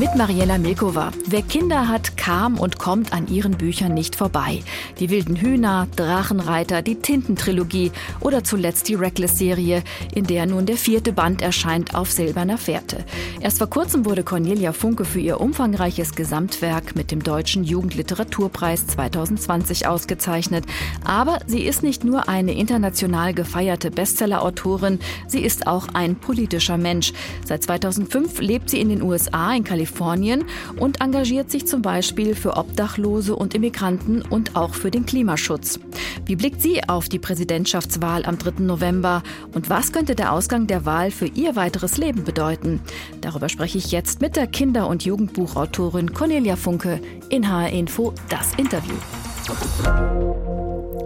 Mit Mariella Milkova. Wer Kinder hat, kam und kommt an ihren Büchern nicht vorbei. Die wilden Hühner, Drachenreiter, die Tintentrilogie oder zuletzt die Reckless-Serie, in der nun der vierte Band erscheint auf silberner Fährte. Erst vor kurzem wurde Cornelia Funke für ihr umfangreiches Gesamtwerk mit dem Deutschen Jugendliteraturpreis 2020 ausgezeichnet. Aber sie ist nicht nur eine international gefeierte Bestseller-Autorin, sie ist auch ein politischer Mensch. Seit 2005 lebt sie in den USA, in Kalifornien und engagiert sich zum Beispiel für Obdachlose und Immigranten und auch für den Klimaschutz. Wie blickt sie auf die Präsidentschaftswahl am 3. November und was könnte der Ausgang der Wahl für ihr weiteres Leben bedeuten? Darüber spreche ich jetzt mit der Kinder- und Jugendbuchautorin Cornelia Funke in HR Info das Interview.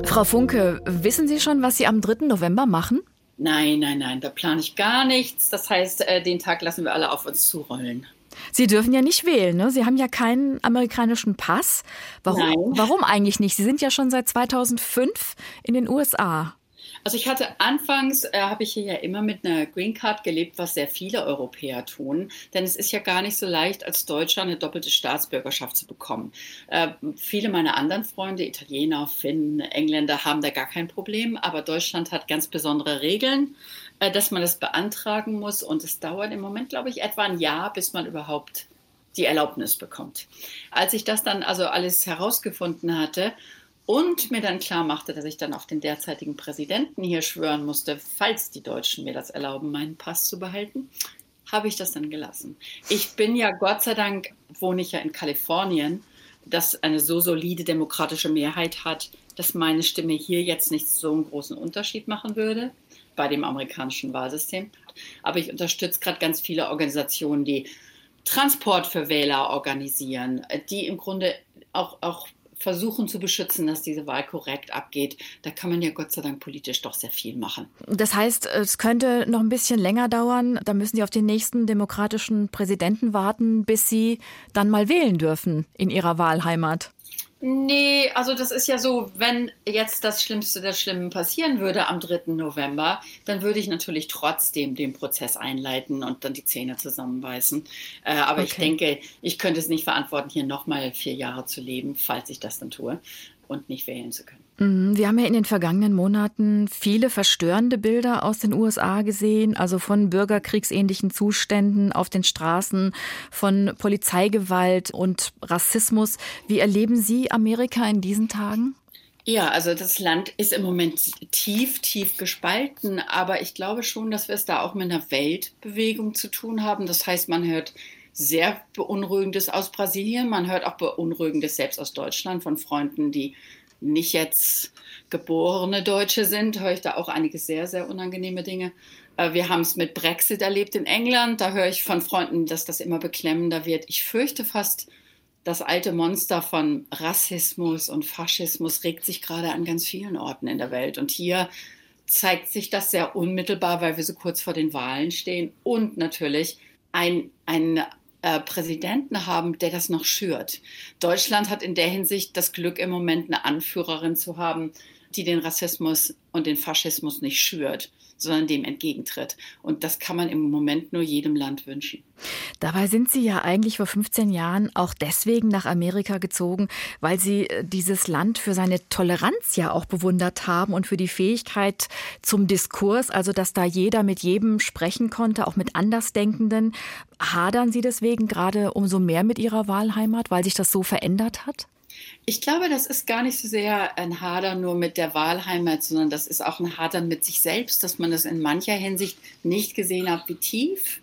Frau Funke, wissen Sie schon, was Sie am 3. November machen? Nein, nein, nein, da plane ich gar nichts. Das heißt, äh, den Tag lassen wir alle auf uns zurollen. Sie dürfen ja nicht wählen, ne? Sie haben ja keinen amerikanischen Pass. Warum, Nein. warum eigentlich nicht? Sie sind ja schon seit 2005 in den USA. Also ich hatte anfangs, äh, habe ich hier ja immer mit einer Green Card gelebt, was sehr viele Europäer tun. Denn es ist ja gar nicht so leicht, als Deutscher eine doppelte Staatsbürgerschaft zu bekommen. Äh, viele meiner anderen Freunde, Italiener, Finnen, Engländer, haben da gar kein Problem. Aber Deutschland hat ganz besondere Regeln, dass man das beantragen muss. Und es dauert im Moment, glaube ich, etwa ein Jahr, bis man überhaupt die Erlaubnis bekommt. Als ich das dann also alles herausgefunden hatte, und mir dann klar machte, dass ich dann auf den derzeitigen Präsidenten hier schwören musste, falls die Deutschen mir das erlauben, meinen Pass zu behalten, habe ich das dann gelassen. Ich bin ja, Gott sei Dank, wohne ich ja in Kalifornien, das eine so solide demokratische Mehrheit hat, dass meine Stimme hier jetzt nicht so einen großen Unterschied machen würde bei dem amerikanischen Wahlsystem. Aber ich unterstütze gerade ganz viele Organisationen, die Transport für Wähler organisieren, die im Grunde auch, auch versuchen zu beschützen, dass diese Wahl korrekt abgeht. Da kann man ja Gott sei Dank politisch doch sehr viel machen. Das heißt, es könnte noch ein bisschen länger dauern. Da müssen Sie auf den nächsten demokratischen Präsidenten warten, bis Sie dann mal wählen dürfen in Ihrer Wahlheimat. Nee, also das ist ja so, wenn jetzt das Schlimmste der Schlimmen passieren würde am 3. November, dann würde ich natürlich trotzdem den Prozess einleiten und dann die Zähne zusammenbeißen. Äh, aber okay. ich denke, ich könnte es nicht verantworten, hier nochmal vier Jahre zu leben, falls ich das dann tue und nicht wählen zu können. Mhm, wir haben ja in den vergangenen Monaten viele verstörende Bilder aus den USA gesehen, also von bürgerkriegsähnlichen Zuständen auf den Straßen, von Polizeigewalt und Rassismus. Wie erleben Sie Amerika in diesen Tagen? Ja, also das Land ist im Moment tief, tief gespalten, aber ich glaube schon, dass wir es da auch mit einer Weltbewegung zu tun haben. Das heißt, man hört sehr Beunruhigendes aus Brasilien, man hört auch Beunruhigendes selbst aus Deutschland von Freunden, die nicht jetzt geborene Deutsche sind, höre ich da auch einige sehr, sehr unangenehme Dinge. Äh, wir haben es mit Brexit erlebt in England. Da höre ich von Freunden, dass das immer beklemmender wird. Ich fürchte fast, das alte Monster von Rassismus und Faschismus regt sich gerade an ganz vielen Orten in der Welt. Und hier zeigt sich das sehr unmittelbar, weil wir so kurz vor den Wahlen stehen und natürlich ein, ein äh, Präsidenten haben, der das noch schürt. Deutschland hat in der Hinsicht das Glück, im Moment eine Anführerin zu haben, die den Rassismus und den Faschismus nicht schürt, sondern dem entgegentritt. Und das kann man im Moment nur jedem Land wünschen. Dabei sind Sie ja eigentlich vor 15 Jahren auch deswegen nach Amerika gezogen, weil Sie äh, dieses Land für seine Toleranz ja auch bewundert haben und für die Fähigkeit zum Diskurs, also dass da jeder mit jedem sprechen konnte, auch mit Andersdenkenden. Hadern Sie deswegen gerade umso mehr mit Ihrer Wahlheimat, weil sich das so verändert hat? Ich glaube, das ist gar nicht so sehr ein Hadern nur mit der Wahlheimat, sondern das ist auch ein Hadern mit sich selbst, dass man das in mancher Hinsicht nicht gesehen hat, wie tief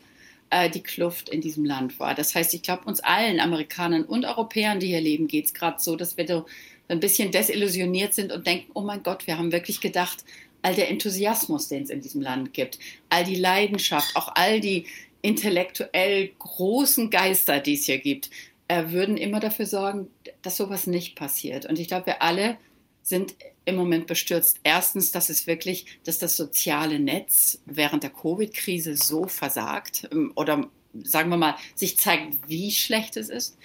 äh, die Kluft in diesem Land war. Das heißt, ich glaube, uns allen Amerikanern und Europäern, die hier leben, geht es gerade so, dass wir so ein bisschen desillusioniert sind und denken, oh mein Gott, wir haben wirklich gedacht, all der Enthusiasmus, den es in diesem Land gibt, all die Leidenschaft, auch all die intellektuell großen Geister, die es hier gibt, äh, würden immer dafür sorgen, dass sowas nicht passiert. Und ich glaube, wir alle sind im Moment bestürzt. Erstens, dass es wirklich, dass das soziale Netz während der Covid-Krise so versagt ähm, oder sagen wir mal, sich zeigt, wie schlecht es ist.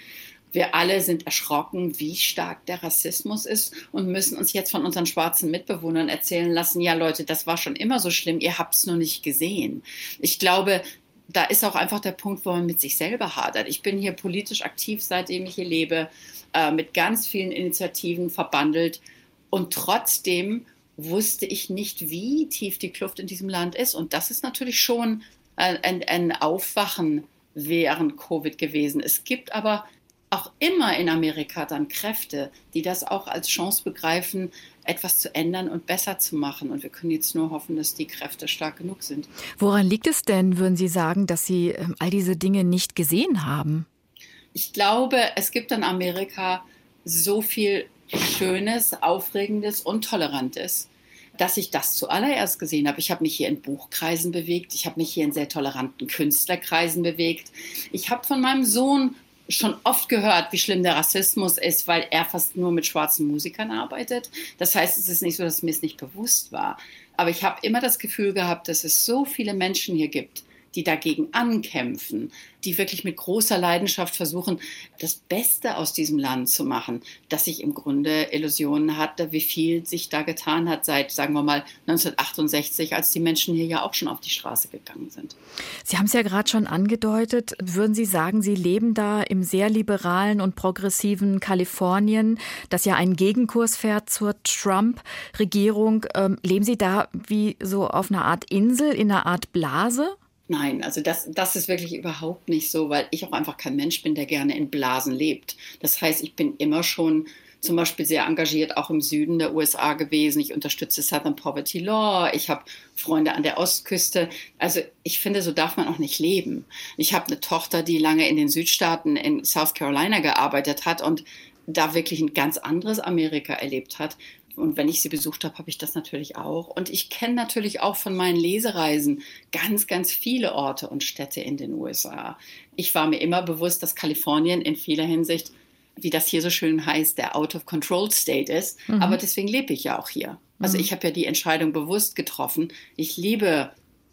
Wir alle sind erschrocken, wie stark der Rassismus ist und müssen uns jetzt von unseren schwarzen Mitbewohnern erzählen lassen, ja Leute, das war schon immer so schlimm, ihr habt es nur nicht gesehen. Ich glaube, da ist auch einfach der Punkt, wo man mit sich selber hadert. Ich bin hier politisch aktiv, seitdem ich hier lebe, äh, mit ganz vielen Initiativen verbandelt und trotzdem wusste ich nicht, wie tief die Kluft in diesem Land ist. Und das ist natürlich schon ein, ein, ein Aufwachen während Covid gewesen. Es gibt aber auch immer in Amerika dann Kräfte, die das auch als Chance begreifen, etwas zu ändern und besser zu machen. Und wir können jetzt nur hoffen, dass die Kräfte stark genug sind. Woran liegt es denn, würden Sie sagen, dass Sie ähm, all diese Dinge nicht gesehen haben? Ich glaube, es gibt in Amerika so viel Schönes, Aufregendes und Tolerantes dass ich das zuallererst gesehen habe. Ich habe mich hier in Buchkreisen bewegt, ich habe mich hier in sehr toleranten Künstlerkreisen bewegt. Ich habe von meinem Sohn schon oft gehört, wie schlimm der Rassismus ist, weil er fast nur mit schwarzen Musikern arbeitet. Das heißt, es ist nicht so, dass mir es nicht bewusst war. Aber ich habe immer das Gefühl gehabt, dass es so viele Menschen hier gibt, die dagegen ankämpfen, die wirklich mit großer Leidenschaft versuchen, das Beste aus diesem Land zu machen, dass ich im Grunde Illusionen hatte, wie viel sich da getan hat seit, sagen wir mal, 1968, als die Menschen hier ja auch schon auf die Straße gegangen sind. Sie haben es ja gerade schon angedeutet. Würden Sie sagen, Sie leben da im sehr liberalen und progressiven Kalifornien, das ja einen Gegenkurs fährt zur Trump-Regierung? Ähm, leben Sie da wie so auf einer Art Insel, in einer Art Blase? Nein, also das, das ist wirklich überhaupt nicht so, weil ich auch einfach kein Mensch bin, der gerne in Blasen lebt. Das heißt, ich bin immer schon zum Beispiel sehr engagiert auch im Süden der USA gewesen. Ich unterstütze Southern Poverty Law. Ich habe Freunde an der Ostküste. Also ich finde, so darf man auch nicht leben. Ich habe eine Tochter, die lange in den Südstaaten in South Carolina gearbeitet hat und da wirklich ein ganz anderes Amerika erlebt hat. Und wenn ich sie besucht habe, habe ich das natürlich auch. Und ich kenne natürlich auch von meinen Lesereisen ganz, ganz viele Orte und Städte in den USA. Ich war mir immer bewusst, dass Kalifornien in vieler Hinsicht, wie das hier so schön heißt, der Out-of-Control-State ist. Mhm. Aber deswegen lebe ich ja auch hier. Also mhm. ich habe ja die Entscheidung bewusst getroffen. Ich liebe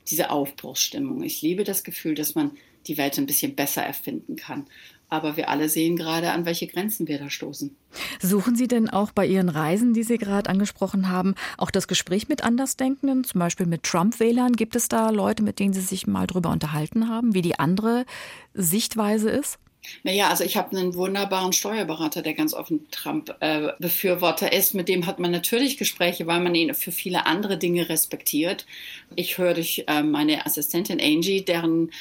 diese Aufbruchsstimmung. Ich liebe das Gefühl, dass man die Welt ein bisschen besser erfinden kann. Aber wir alle sehen gerade, an welche Grenzen wir da stoßen. Suchen Sie denn auch bei Ihren Reisen, die Sie gerade angesprochen haben, auch das Gespräch mit Andersdenkenden, zum Beispiel mit Trump-Wählern? Gibt es da Leute, mit denen Sie sich mal drüber unterhalten haben, wie die andere Sichtweise ist? Naja, also ich habe einen wunderbaren Steuerberater, der ganz offen Trump-Befürworter äh, ist. Mit dem hat man natürlich Gespräche, weil man ihn für viele andere Dinge respektiert. Ich höre durch äh, meine Assistentin Angie, deren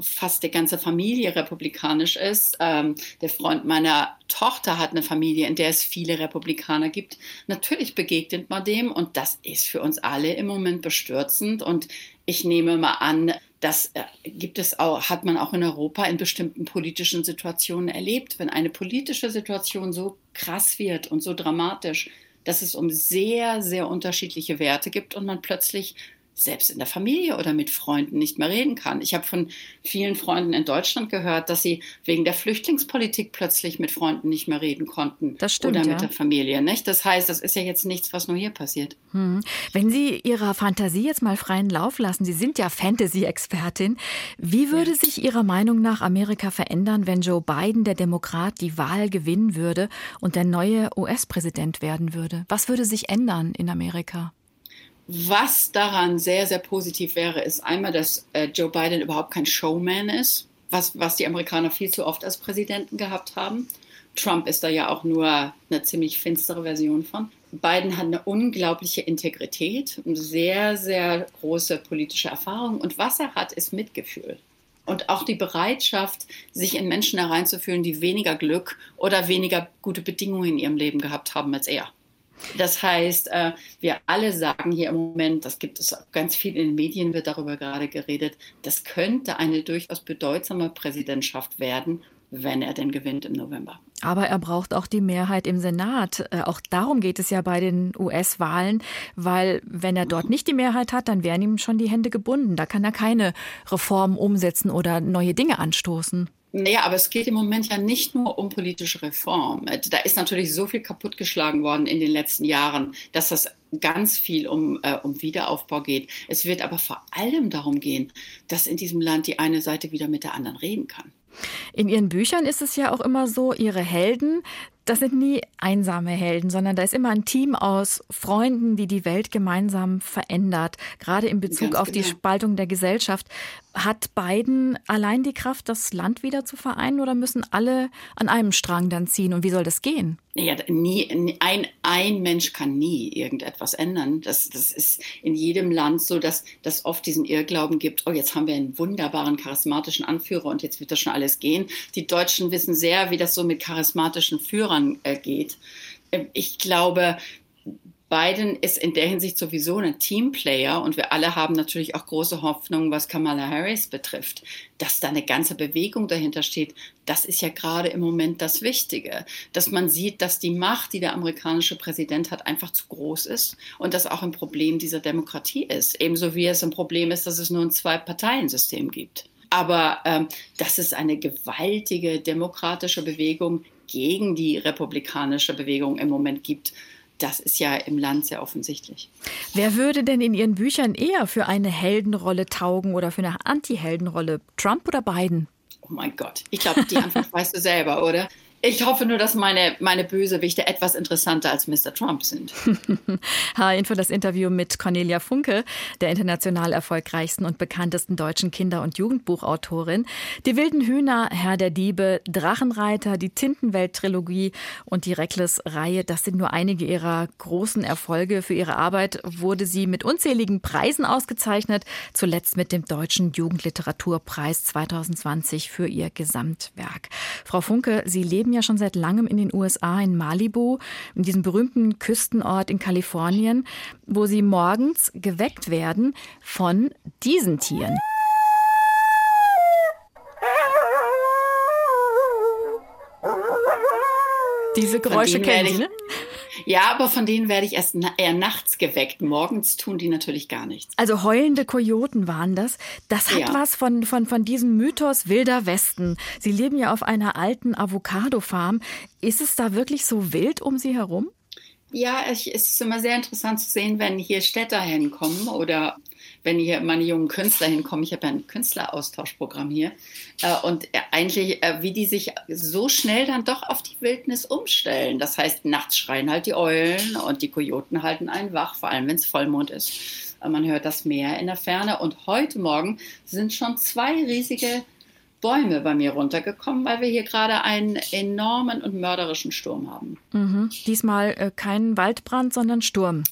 fast die ganze Familie republikanisch ist. Ähm, der Freund meiner Tochter hat eine Familie, in der es viele Republikaner gibt. Natürlich begegnet man dem und das ist für uns alle im Moment bestürzend. Und ich nehme mal an, das äh, gibt es auch, hat man auch in Europa in bestimmten politischen Situationen erlebt. Wenn eine politische Situation so krass wird und so dramatisch, dass es um sehr, sehr unterschiedliche Werte gibt und man plötzlich selbst in der Familie oder mit Freunden nicht mehr reden kann. Ich habe von vielen Freunden in Deutschland gehört, dass sie wegen der Flüchtlingspolitik plötzlich mit Freunden nicht mehr reden konnten. Das stimmt, oder mit ja. der Familie. Nicht? Das heißt, das ist ja jetzt nichts, was nur hier passiert. Hm. Wenn Sie Ihrer Fantasie jetzt mal freien Lauf lassen, Sie sind ja Fantasy-Expertin, wie würde ja. sich Ihrer Meinung nach Amerika verändern, wenn Joe Biden, der Demokrat, die Wahl gewinnen würde und der neue US-Präsident werden würde? Was würde sich ändern in Amerika? Was daran sehr, sehr positiv wäre, ist einmal, dass äh, Joe Biden überhaupt kein Showman ist, was, was die Amerikaner viel zu oft als Präsidenten gehabt haben. Trump ist da ja auch nur eine ziemlich finstere Version von. Biden hat eine unglaubliche Integrität, sehr, sehr große politische Erfahrung. Und was er hat, ist Mitgefühl. Und auch die Bereitschaft, sich in Menschen hereinzufühlen, die weniger Glück oder weniger gute Bedingungen in ihrem Leben gehabt haben als er. Das heißt, äh, wir alle sagen hier im Moment, das gibt es ganz viel in den Medien, wird darüber gerade geredet, das könnte eine durchaus bedeutsame Präsidentschaft werden, wenn er denn gewinnt im November. Aber er braucht auch die Mehrheit im Senat. Äh, auch darum geht es ja bei den US-Wahlen, weil wenn er dort nicht die Mehrheit hat, dann wären ihm schon die Hände gebunden. Da kann er keine Reformen umsetzen oder neue Dinge anstoßen. Naja, aber es geht im Moment ja nicht nur um politische Reform. Da ist natürlich so viel kaputtgeschlagen worden in den letzten Jahren, dass das ganz viel um, äh, um Wiederaufbau geht. Es wird aber vor allem darum gehen, dass in diesem Land die eine Seite wieder mit der anderen reden kann. In Ihren Büchern ist es ja auch immer so, Ihre Helden das sind nie einsame Helden, sondern da ist immer ein Team aus Freunden, die die Welt gemeinsam verändert. Gerade in Bezug Ganz auf genau. die Spaltung der Gesellschaft. Hat Biden allein die Kraft, das Land wieder zu vereinen oder müssen alle an einem Strang dann ziehen? Und wie soll das gehen? Ja, nie, ein, ein Mensch kann nie irgendetwas ändern. Das, das ist in jedem Land so, dass es oft diesen Irrglauben gibt, oh, jetzt haben wir einen wunderbaren, charismatischen Anführer und jetzt wird das schon alles gehen. Die Deutschen wissen sehr, wie das so mit charismatischen Führern äh, geht. Ähm, ich glaube, Biden ist in der Hinsicht sowieso ein Teamplayer und wir alle haben natürlich auch große Hoffnungen, was Kamala Harris betrifft. Dass da eine ganze Bewegung dahinter steht, das ist ja gerade im Moment das Wichtige. Dass man sieht, dass die Macht, die der amerikanische Präsident hat, einfach zu groß ist und das auch ein Problem dieser Demokratie ist. Ebenso wie es ein Problem ist, dass es nur ein Zwei-Parteien-System gibt. Aber ähm, dass es eine gewaltige demokratische Bewegung gegen die republikanische Bewegung im Moment gibt, das ist ja im Land sehr offensichtlich. Wer würde denn in Ihren Büchern eher für eine Heldenrolle taugen oder für eine Anti-Heldenrolle? Trump oder Biden? Oh mein Gott, ich glaube, die Antwort weißt du selber, oder? Ich hoffe nur, dass meine, meine Bösewichte etwas interessanter als Mr. Trump sind. H-Info das Interview mit Cornelia Funke, der international erfolgreichsten und bekanntesten deutschen Kinder- und Jugendbuchautorin. Die wilden Hühner, Herr der Diebe, Drachenreiter, die Tintenwelt-Trilogie und die Reckless-Reihe, das sind nur einige ihrer großen Erfolge. Für ihre Arbeit wurde sie mit unzähligen Preisen ausgezeichnet, zuletzt mit dem Deutschen Jugendliteraturpreis 2020 für ihr Gesamtwerk. Frau Funke, Sie leben leben ja schon seit langem in den USA, in Malibu, in diesem berühmten Küstenort in Kalifornien, wo sie morgens geweckt werden von diesen Tieren. Diese Geräusche kennen Sie, ne? Ja, aber von denen werde ich erst eher nachts geweckt. Morgens tun die natürlich gar nichts. Also heulende Kojoten waren das. Das hat ja. was von, von, von diesem Mythos wilder Westen. Sie leben ja auf einer alten Avocado-Farm. Ist es da wirklich so wild um Sie herum? Ja, es ist immer sehr interessant zu sehen, wenn hier Städter hinkommen oder wenn hier meine jungen Künstler hinkommen. Ich habe ja ein Künstleraustauschprogramm hier. Äh, und eigentlich, äh, wie die sich so schnell dann doch auf die Wildnis umstellen. Das heißt, nachts schreien halt die Eulen und die Kojoten halten einen wach, vor allem wenn es Vollmond ist. Äh, man hört das Meer in der Ferne. Und heute Morgen sind schon zwei riesige Bäume bei mir runtergekommen, weil wir hier gerade einen enormen und mörderischen Sturm haben. Mhm. Diesmal äh, kein Waldbrand, sondern Sturm.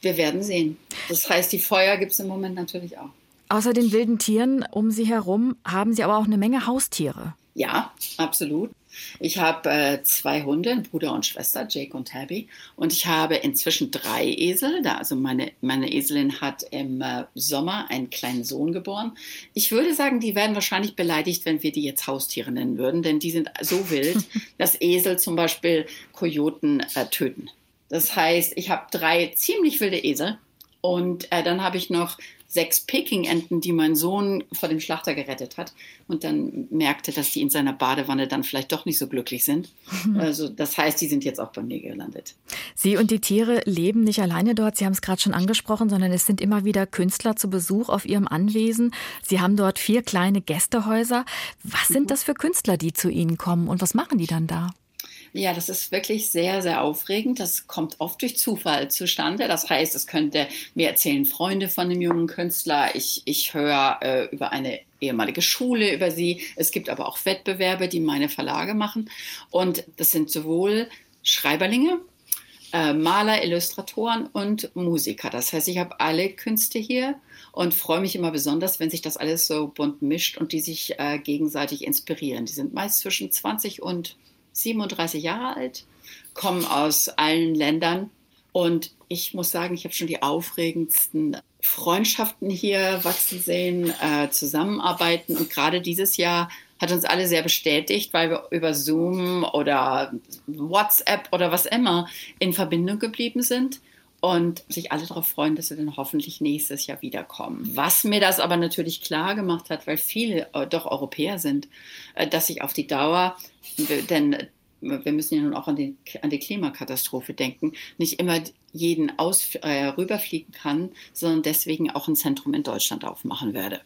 Wir werden sehen. Das heißt, die Feuer gibt es im Moment natürlich auch. Außer den wilden Tieren um Sie herum haben Sie aber auch eine Menge Haustiere. Ja, absolut. Ich habe äh, zwei Hunde, Bruder und Schwester, Jake und Tabby. Und ich habe inzwischen drei Esel. Da, also meine, meine Eselin hat im äh, Sommer einen kleinen Sohn geboren. Ich würde sagen, die werden wahrscheinlich beleidigt, wenn wir die jetzt Haustiere nennen würden, denn die sind so wild, dass Esel zum Beispiel Kojoten äh, töten. Das heißt, ich habe drei ziemlich wilde Esel und äh, dann habe ich noch sechs Peking-Enten, die mein Sohn vor dem Schlachter gerettet hat und dann merkte, dass die in seiner Badewanne dann vielleicht doch nicht so glücklich sind. Also das heißt, die sind jetzt auch bei mir gelandet. Sie und die Tiere leben nicht alleine dort, Sie haben es gerade schon angesprochen, sondern es sind immer wieder Künstler zu Besuch auf Ihrem Anwesen. Sie haben dort vier kleine Gästehäuser. Was sind mhm. das für Künstler, die zu Ihnen kommen und was machen die dann da? Ja, das ist wirklich sehr, sehr aufregend. Das kommt oft durch Zufall zustande. Das heißt, es könnte mir erzählen Freunde von dem jungen Künstler. Ich, ich höre äh, über eine ehemalige Schule über sie. Es gibt aber auch Wettbewerbe, die meine Verlage machen. Und das sind sowohl Schreiberlinge, äh, Maler, Illustratoren und Musiker. Das heißt, ich habe alle Künste hier und freue mich immer besonders, wenn sich das alles so bunt mischt und die sich äh, gegenseitig inspirieren. Die sind meist zwischen 20 und 37 Jahre alt, kommen aus allen Ländern. Und ich muss sagen, ich habe schon die aufregendsten Freundschaften hier wachsen sehen, äh, zusammenarbeiten. Und gerade dieses Jahr hat uns alle sehr bestätigt, weil wir über Zoom oder WhatsApp oder was immer in Verbindung geblieben sind und sich alle darauf freuen, dass sie dann hoffentlich nächstes Jahr wiederkommen. Was mir das aber natürlich klar gemacht hat, weil viele äh, doch Europäer sind, äh, dass sich auf die Dauer, denn wir müssen ja nun auch an die, an die Klimakatastrophe denken, nicht immer jeden aus, äh, rüberfliegen kann, sondern deswegen auch ein Zentrum in Deutschland aufmachen werde.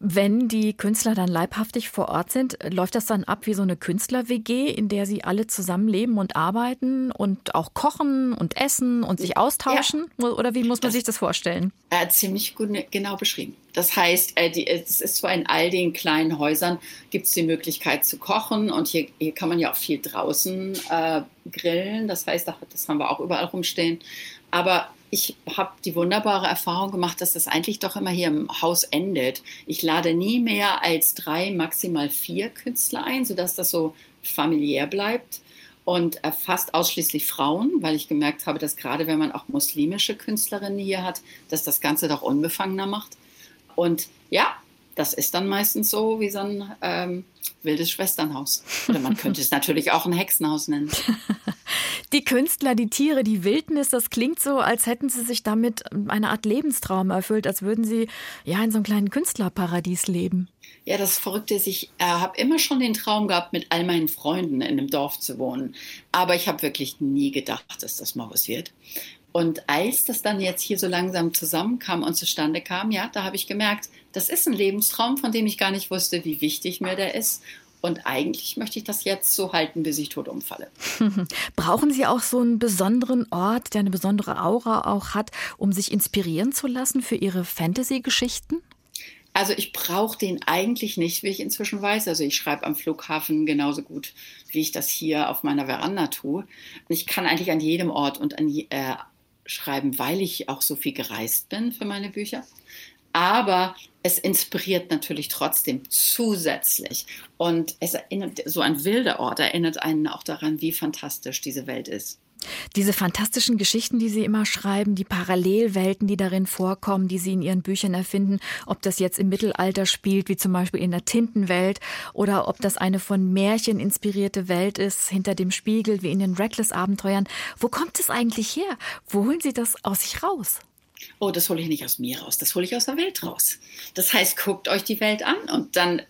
Wenn die Künstler dann leibhaftig vor Ort sind, läuft das dann ab wie so eine Künstler-WG, in der sie alle zusammenleben und arbeiten und auch kochen und essen und sich austauschen? Ja. Oder wie muss man das, sich das vorstellen? Äh, ziemlich gut, genau beschrieben. Das heißt, äh, es ist zwar in all den kleinen Häusern gibt es die Möglichkeit zu kochen und hier, hier kann man ja auch viel draußen äh, grillen. Das heißt, das haben wir auch überall rumstehen. Aber ich habe die wunderbare Erfahrung gemacht, dass das eigentlich doch immer hier im Haus endet. Ich lade nie mehr als drei, maximal vier Künstler ein, sodass das so familiär bleibt und fast ausschließlich Frauen, weil ich gemerkt habe, dass gerade wenn man auch muslimische Künstlerinnen hier hat, dass das Ganze doch unbefangener macht. Und ja, das ist dann meistens so wie so ein ähm, wildes Schwesternhaus. Oder man könnte es natürlich auch ein Hexenhaus nennen. Die Künstler, die Tiere, die Wildnis, das klingt so, als hätten sie sich damit eine Art Lebenstraum erfüllt, als würden sie ja in so einem kleinen Künstlerparadies leben. Ja, das Verrückte ist, ich äh, habe immer schon den Traum gehabt, mit all meinen Freunden in einem Dorf zu wohnen. Aber ich habe wirklich nie gedacht, dass das mal was wird. Und als das dann jetzt hier so langsam zusammenkam und zustande kam, ja, da habe ich gemerkt, das ist ein Lebenstraum, von dem ich gar nicht wusste, wie wichtig mir der ist. Und eigentlich möchte ich das jetzt so halten, bis ich tot umfalle. Brauchen Sie auch so einen besonderen Ort, der eine besondere Aura auch hat, um sich inspirieren zu lassen für Ihre Fantasy-Geschichten? Also ich brauche den eigentlich nicht, wie ich inzwischen weiß. Also ich schreibe am Flughafen genauso gut, wie ich das hier auf meiner Veranda tue. Und ich kann eigentlich an jedem Ort und an äh, schreiben, weil ich auch so viel gereist bin für meine Bücher aber es inspiriert natürlich trotzdem zusätzlich. Und es erinnert, so ein wilder Ort erinnert einen auch daran, wie fantastisch diese Welt ist. Diese fantastischen Geschichten, die Sie immer schreiben, die Parallelwelten, die darin vorkommen, die Sie in Ihren Büchern erfinden, ob das jetzt im Mittelalter spielt, wie zum Beispiel in der Tintenwelt, oder ob das eine von Märchen inspirierte Welt ist, hinter dem Spiegel, wie in den Reckless-Abenteuern. Wo kommt es eigentlich her? Wo holen Sie das aus sich raus? oh, das hole ich nicht aus mir raus, das hole ich aus der Welt raus. Das heißt, guckt euch die Welt an und dann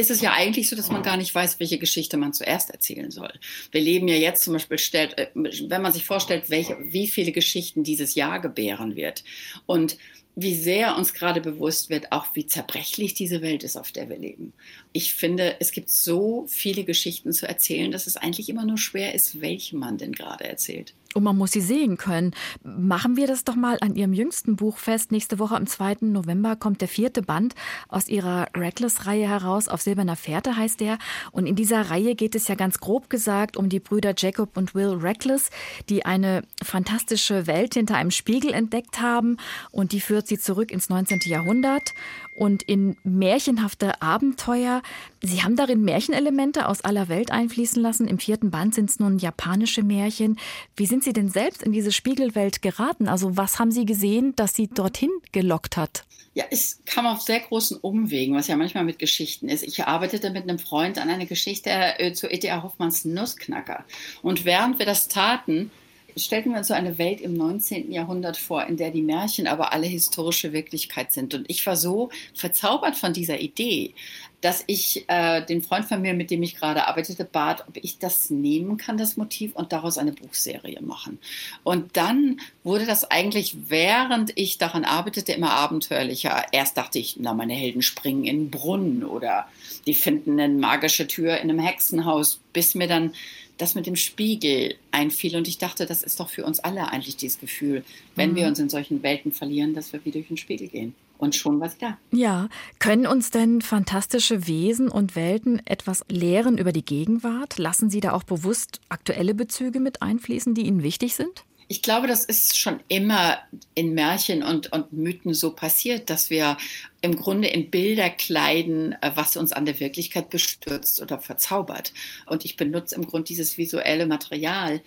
ist es ja eigentlich so, dass man gar nicht weiß, welche Geschichte man zuerst erzählen soll. Wir leben ja jetzt zum Beispiel, stellt, äh, wenn man sich vorstellt, welche, wie viele Geschichten dieses Jahr gebären wird und wie sehr uns gerade bewusst wird, auch wie zerbrechlich diese Welt ist, auf der wir leben. Ich finde, es gibt so viele Geschichten zu erzählen, dass es eigentlich immer nur schwer ist, welche man denn gerade erzählt. Und man muss sie sehen können. Machen wir das doch mal an Ihrem jüngsten Buch fest. Nächste Woche am 2. November kommt der vierte Band aus Ihrer Reckless-Reihe heraus. Auf Silberner Fährte heißt der. Und in dieser Reihe geht es ja ganz grob gesagt um die Brüder Jacob und Will Reckless, die eine fantastische Welt hinter einem Spiegel entdeckt haben. Und die führt sie zurück ins 19. Jahrhundert und in märchenhafte Abenteuer. Sie haben darin Märchenelemente aus aller Welt einfließen lassen. Im vierten Band sind es nun japanische Märchen. Wie sind Sie denn selbst in diese Spiegelwelt geraten? Also was haben Sie gesehen, das Sie dorthin gelockt hat? Ja, es kam auf sehr großen Umwegen, was ja manchmal mit Geschichten ist. Ich arbeitete mit einem Freund an einer Geschichte äh, zu E.T.A. Hoffmanns Nussknacker. Und während wir das taten, stellten wir uns so eine Welt im 19. Jahrhundert vor, in der die Märchen aber alle historische Wirklichkeit sind. Und ich war so verzaubert von dieser Idee, dass ich äh, den Freund von mir, mit dem ich gerade arbeitete, bat, ob ich das nehmen kann, das Motiv, und daraus eine Buchserie machen. Und dann wurde das eigentlich, während ich daran arbeitete, immer abenteuerlicher. Erst dachte ich, na, meine Helden springen in einen Brunnen oder die finden eine magische Tür in einem Hexenhaus, bis mir dann das mit dem Spiegel einfiel. Und ich dachte, das ist doch für uns alle eigentlich dieses Gefühl, wenn mhm. wir uns in solchen Welten verlieren, dass wir wie durch den Spiegel gehen. Und schon was da. Ja, können uns denn fantastische Wesen und Welten etwas lehren über die Gegenwart? Lassen Sie da auch bewusst aktuelle Bezüge mit einfließen, die Ihnen wichtig sind? Ich glaube, das ist schon immer in Märchen und, und Mythen so passiert, dass wir im Grunde in Bilder kleiden, äh, was uns an der Wirklichkeit bestürzt oder verzaubert. Und ich benutze im Grunde dieses visuelle Material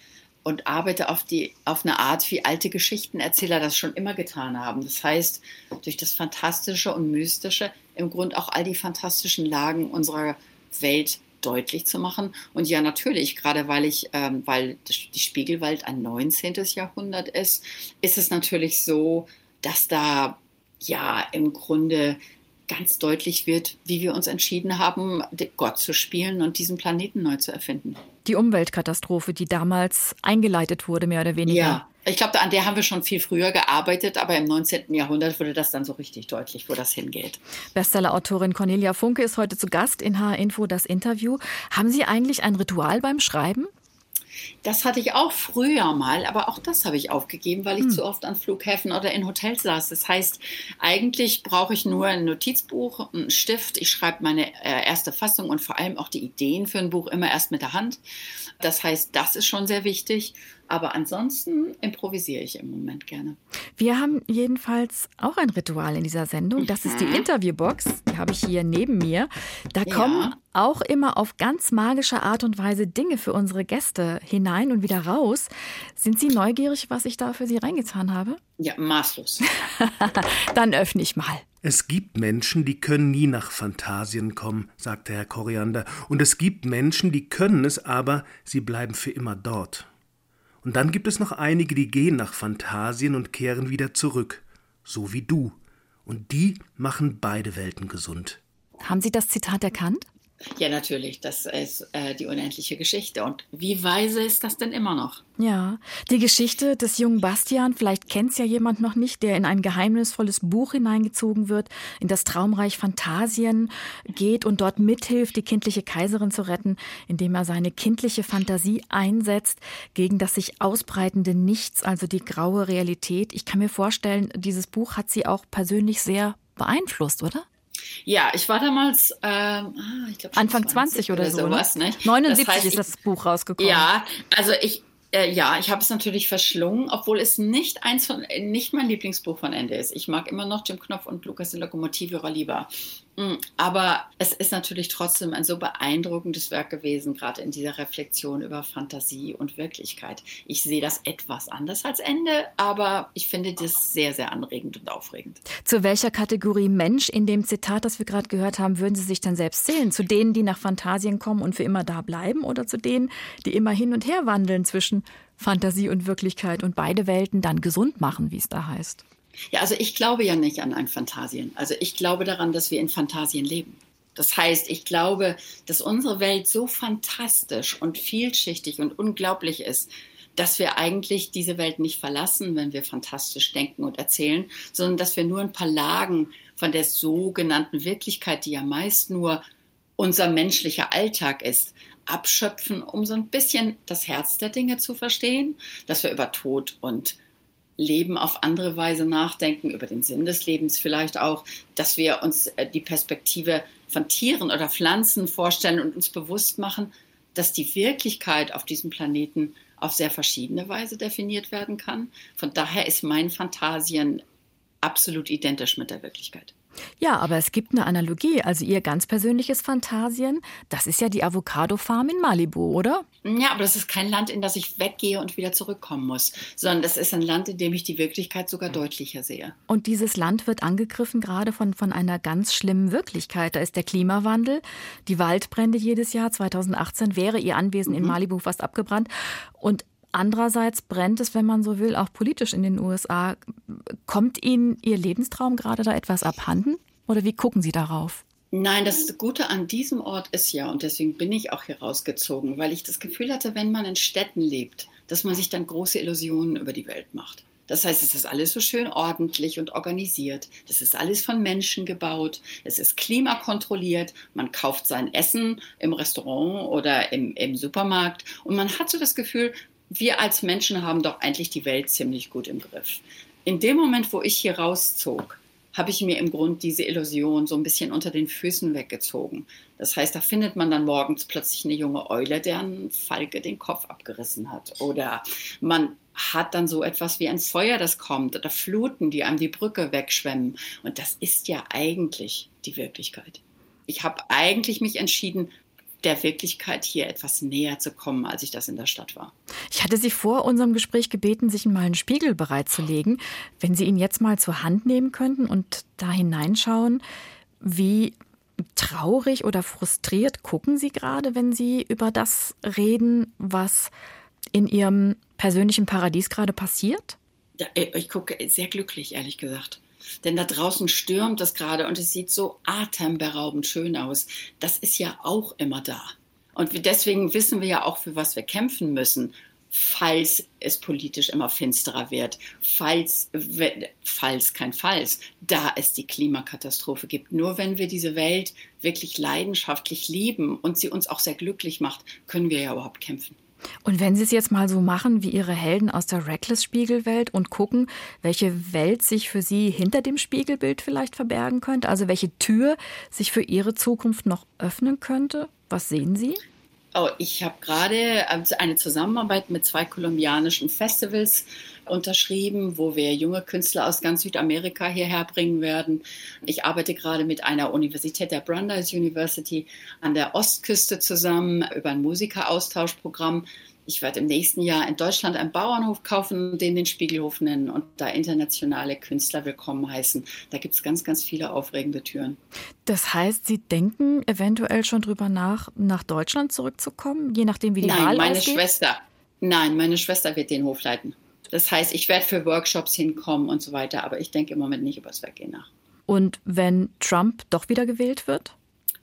und arbeite auf, die, auf eine Art, wie alte Geschichtenerzähler das schon immer getan haben. Das heißt, durch das Fantastische und Mystische im Grunde auch all die fantastischen Lagen unserer Welt deutlich zu machen. Und ja, natürlich, gerade weil ich, ähm, weil die Spiegelwald ein 19. Jahrhundert ist, ist es natürlich so, dass da ja im Grunde ganz deutlich wird, wie wir uns entschieden haben, Gott zu spielen und diesen Planeten neu zu erfinden. Die Umweltkatastrophe, die damals eingeleitet wurde, mehr oder weniger. Ja, Ich glaube, an der haben wir schon viel früher gearbeitet, aber im 19. Jahrhundert wurde das dann so richtig deutlich, wo das hingeht. Bestseller-Autorin Cornelia Funke ist heute zu Gast in H-Info das Interview. Haben Sie eigentlich ein Ritual beim Schreiben? Das hatte ich auch früher mal, aber auch das habe ich aufgegeben, weil ich hm. zu oft an Flughäfen oder in Hotels saß. Das heißt, eigentlich brauche ich nur ein Notizbuch, einen Stift. Ich schreibe meine äh, erste Fassung und vor allem auch die Ideen für ein Buch immer erst mit der Hand. Das heißt, das ist schon sehr wichtig. Aber ansonsten improvisiere ich im Moment gerne. Wir haben jedenfalls auch ein Ritual in dieser Sendung. Das ist die mhm. Interviewbox. Die habe ich hier neben mir. Da kommen ja. auch immer auf ganz magische Art und Weise Dinge für unsere Gäste hinein und wieder raus. Sind Sie neugierig, was ich da für Sie reingetan habe? Ja, maßlos. Dann öffne ich mal. Es gibt Menschen, die können nie nach Phantasien kommen, sagte Herr Koriander, und es gibt Menschen, die können es, aber sie bleiben für immer dort. Und dann gibt es noch einige, die gehen nach Phantasien und kehren wieder zurück, so wie du. Und die machen beide Welten gesund. Haben Sie das Zitat erkannt? Ja, natürlich. Das ist äh, die unendliche Geschichte. Und wie weise ist das denn immer noch? Ja, die Geschichte des jungen Bastian, vielleicht kennt es ja jemand noch nicht, der in ein geheimnisvolles Buch hineingezogen wird, in das Traumreich Phantasien geht und dort mithilft, die kindliche Kaiserin zu retten, indem er seine kindliche Fantasie einsetzt gegen das sich ausbreitende Nichts, also die graue Realität. Ich kann mir vorstellen, dieses Buch hat Sie auch persönlich sehr beeinflusst, oder? Ja, ich war damals ähm, ah, ich glaub, Anfang 20, 20 oder, oder so. Sowas, ne? 79 das heißt, ist das Buch rausgekommen. Ja, also ich, äh, ja, ich habe es natürlich verschlungen, obwohl es nicht eins von, nicht mein Lieblingsbuch von Ende ist. Ich mag immer noch Jim Knopf und Lukas die Lokomotive lieber. Mm, aber es ist natürlich trotzdem ein so beeindruckendes Werk gewesen, gerade in dieser Reflexion über Fantasie und Wirklichkeit. Ich sehe das etwas anders als Ende, aber ich finde das sehr, sehr anregend und aufregend. Zu welcher Kategorie Mensch in dem Zitat, das wir gerade gehört haben, würden Sie sich dann selbst zählen? Zu denen, die nach Fantasien kommen und für immer da bleiben oder zu denen, die immer hin und her wandeln zwischen Fantasie und Wirklichkeit und beide Welten dann gesund machen, wie es da heißt? Ja, also ich glaube ja nicht an ein Fantasien. Also ich glaube daran, dass wir in Fantasien leben. Das heißt, ich glaube, dass unsere Welt so fantastisch und vielschichtig und unglaublich ist, dass wir eigentlich diese Welt nicht verlassen, wenn wir fantastisch denken und erzählen, sondern dass wir nur ein paar Lagen von der sogenannten Wirklichkeit, die ja meist nur unser menschlicher Alltag ist, abschöpfen, um so ein bisschen das Herz der Dinge zu verstehen, dass wir über Tod und Leben auf andere Weise nachdenken, über den Sinn des Lebens vielleicht auch, dass wir uns äh, die Perspektive von Tieren oder Pflanzen vorstellen und uns bewusst machen, dass die Wirklichkeit auf diesem Planeten auf sehr verschiedene Weise definiert werden kann. Von daher ist mein Fantasien absolut identisch mit der Wirklichkeit. Ja, aber es gibt eine Analogie. Also Ihr ganz persönliches Fantasien, das ist ja die Avocado-Farm in Malibu, oder? Ja, aber das ist kein Land, in das ich weggehe und wieder zurückkommen muss, sondern das ist ein Land, in dem ich die Wirklichkeit sogar deutlicher sehe. Und dieses Land wird angegriffen gerade von, von einer ganz schlimmen Wirklichkeit. Da ist der Klimawandel, die Waldbrände jedes Jahr. 2018 wäre Ihr Anwesen mhm. in Malibu fast abgebrannt. Und Andererseits brennt es, wenn man so will, auch politisch in den USA. Kommt Ihnen Ihr Lebenstraum gerade da etwas abhanden? Oder wie gucken Sie darauf? Nein, das Gute an diesem Ort ist ja, und deswegen bin ich auch hier rausgezogen, weil ich das Gefühl hatte, wenn man in Städten lebt, dass man sich dann große Illusionen über die Welt macht. Das heißt, es ist alles so schön ordentlich und organisiert. Das ist alles von Menschen gebaut. Es ist klimakontrolliert. Man kauft sein Essen im Restaurant oder im, im Supermarkt. Und man hat so das Gefühl, wir als Menschen haben doch eigentlich die Welt ziemlich gut im Griff. In dem Moment, wo ich hier rauszog, habe ich mir im Grunde diese Illusion so ein bisschen unter den Füßen weggezogen. Das heißt, da findet man dann morgens plötzlich eine junge Eule, deren Falke den Kopf abgerissen hat. Oder man hat dann so etwas wie ein Feuer, das kommt, oder Fluten, die einem die Brücke wegschwemmen. Und das ist ja eigentlich die Wirklichkeit. Ich habe eigentlich mich entschieden, der Wirklichkeit hier etwas näher zu kommen, als ich das in der Stadt war. Ich hatte Sie vor unserem Gespräch gebeten, sich mal einen Spiegel bereitzulegen. Wenn Sie ihn jetzt mal zur Hand nehmen könnten und da hineinschauen, wie traurig oder frustriert gucken Sie gerade, wenn Sie über das reden, was in Ihrem persönlichen Paradies gerade passiert? Ich gucke sehr glücklich, ehrlich gesagt. Denn da draußen stürmt es gerade und es sieht so atemberaubend schön aus. Das ist ja auch immer da. Und deswegen wissen wir ja auch, für was wir kämpfen müssen. falls es politisch immer finsterer wird, falls, falls kein Falls, da es die Klimakatastrophe gibt. Nur wenn wir diese Welt wirklich leidenschaftlich lieben und sie uns auch sehr glücklich macht, können wir ja überhaupt kämpfen. Und wenn Sie es jetzt mal so machen wie Ihre Helden aus der Reckless-Spiegelwelt und gucken, welche Welt sich für Sie hinter dem Spiegelbild vielleicht verbergen könnte, also welche Tür sich für Ihre Zukunft noch öffnen könnte, was sehen Sie? Oh, ich habe gerade also eine Zusammenarbeit mit zwei kolumbianischen Festivals unterschrieben, wo wir junge Künstler aus ganz Südamerika hierher bringen werden. Ich arbeite gerade mit einer Universität, der Brandeis University, an der Ostküste zusammen über ein Musikeraustauschprogramm ich werde im nächsten Jahr in Deutschland einen Bauernhof kaufen, den den Spiegelhof nennen und da internationale Künstler willkommen heißen. Da gibt es ganz, ganz viele aufregende Türen. Das heißt, Sie denken eventuell schon drüber nach, nach Deutschland zurückzukommen, je nachdem, wie die Nein, Wahl meine ausgeht? Schwester. Nein, meine Schwester wird den Hof leiten. Das heißt, ich werde für Workshops hinkommen und so weiter, aber ich denke im Moment nicht über das Weggehen nach. Und wenn Trump doch wieder gewählt wird?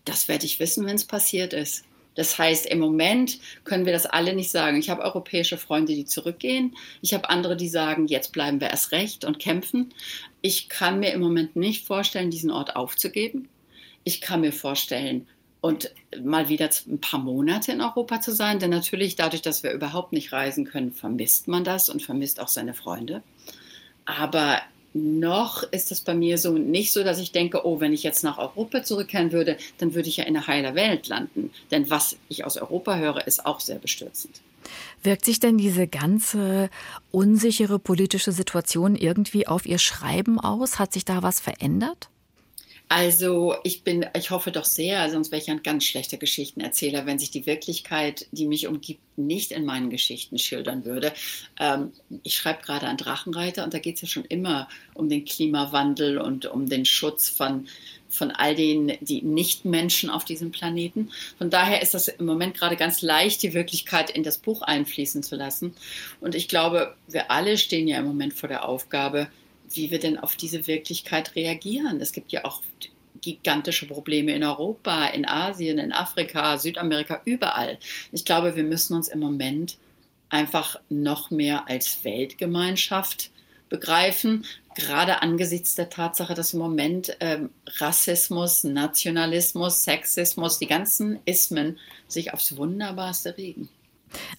Das werde ich wissen, wenn es passiert ist. Das heißt, im Moment können wir das alle nicht sagen. Ich habe europäische Freunde, die zurückgehen. Ich habe andere, die sagen, jetzt bleiben wir erst recht und kämpfen. Ich kann mir im Moment nicht vorstellen, diesen Ort aufzugeben. Ich kann mir vorstellen, und mal wieder ein paar Monate in Europa zu sein. Denn natürlich, dadurch, dass wir überhaupt nicht reisen können, vermisst man das und vermisst auch seine Freunde. Aber noch ist es bei mir so nicht so, dass ich denke, oh, wenn ich jetzt nach Europa zurückkehren würde, dann würde ich ja in der heiler Welt landen. Denn was ich aus Europa höre, ist auch sehr bestürzend. Wirkt sich denn diese ganze unsichere politische Situation irgendwie auf Ihr Schreiben aus? Hat sich da was verändert? Also ich bin, ich hoffe doch sehr, sonst wäre ich ein ganz schlechter Geschichtenerzähler, wenn sich die Wirklichkeit, die mich umgibt, nicht in meinen Geschichten schildern würde. Ähm, ich schreibe gerade an Drachenreiter und da geht es ja schon immer um den Klimawandel und um den Schutz von, von all den die Nicht-Menschen auf diesem Planeten. Von daher ist das im Moment gerade ganz leicht, die Wirklichkeit in das Buch einfließen zu lassen. Und ich glaube, wir alle stehen ja im Moment vor der Aufgabe, wie wir denn auf diese Wirklichkeit reagieren. Es gibt ja auch gigantische Probleme in Europa, in Asien, in Afrika, Südamerika, überall. Ich glaube, wir müssen uns im Moment einfach noch mehr als Weltgemeinschaft begreifen, gerade angesichts der Tatsache, dass im Moment ähm, Rassismus, Nationalismus, Sexismus, die ganzen Ismen sich aufs Wunderbarste regen.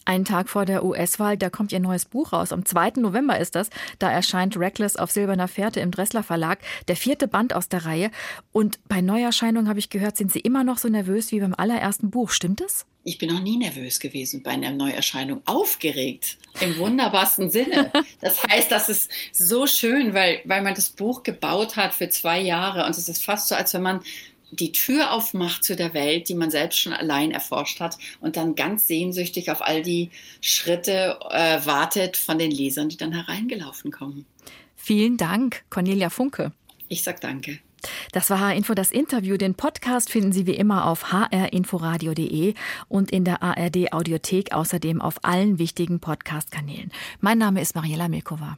Einen Tag vor der US-Wahl, da kommt ihr neues Buch raus. Am 2. November ist das. Da erscheint Reckless auf silberner Fährte im Dressler Verlag. Der vierte Band aus der Reihe. Und bei Neuerscheinungen habe ich gehört, sind Sie immer noch so nervös wie beim allerersten Buch. Stimmt es? Ich bin noch nie nervös gewesen bei einer Neuerscheinung. Aufgeregt. Im wunderbarsten Sinne. Das heißt, das ist so schön, weil, weil man das Buch gebaut hat für zwei Jahre. Und es ist fast so, als wenn man die Tür aufmacht zu der Welt, die man selbst schon allein erforscht hat und dann ganz sehnsüchtig auf all die Schritte äh, wartet von den Lesern, die dann hereingelaufen kommen. Vielen Dank, Cornelia Funke. Ich sag danke. Das war H-Info das Interview. Den Podcast finden Sie wie immer auf hrinforadio.de und in der ARD Audiothek, außerdem auf allen wichtigen Podcast-Kanälen. Mein Name ist Mariella Milkova.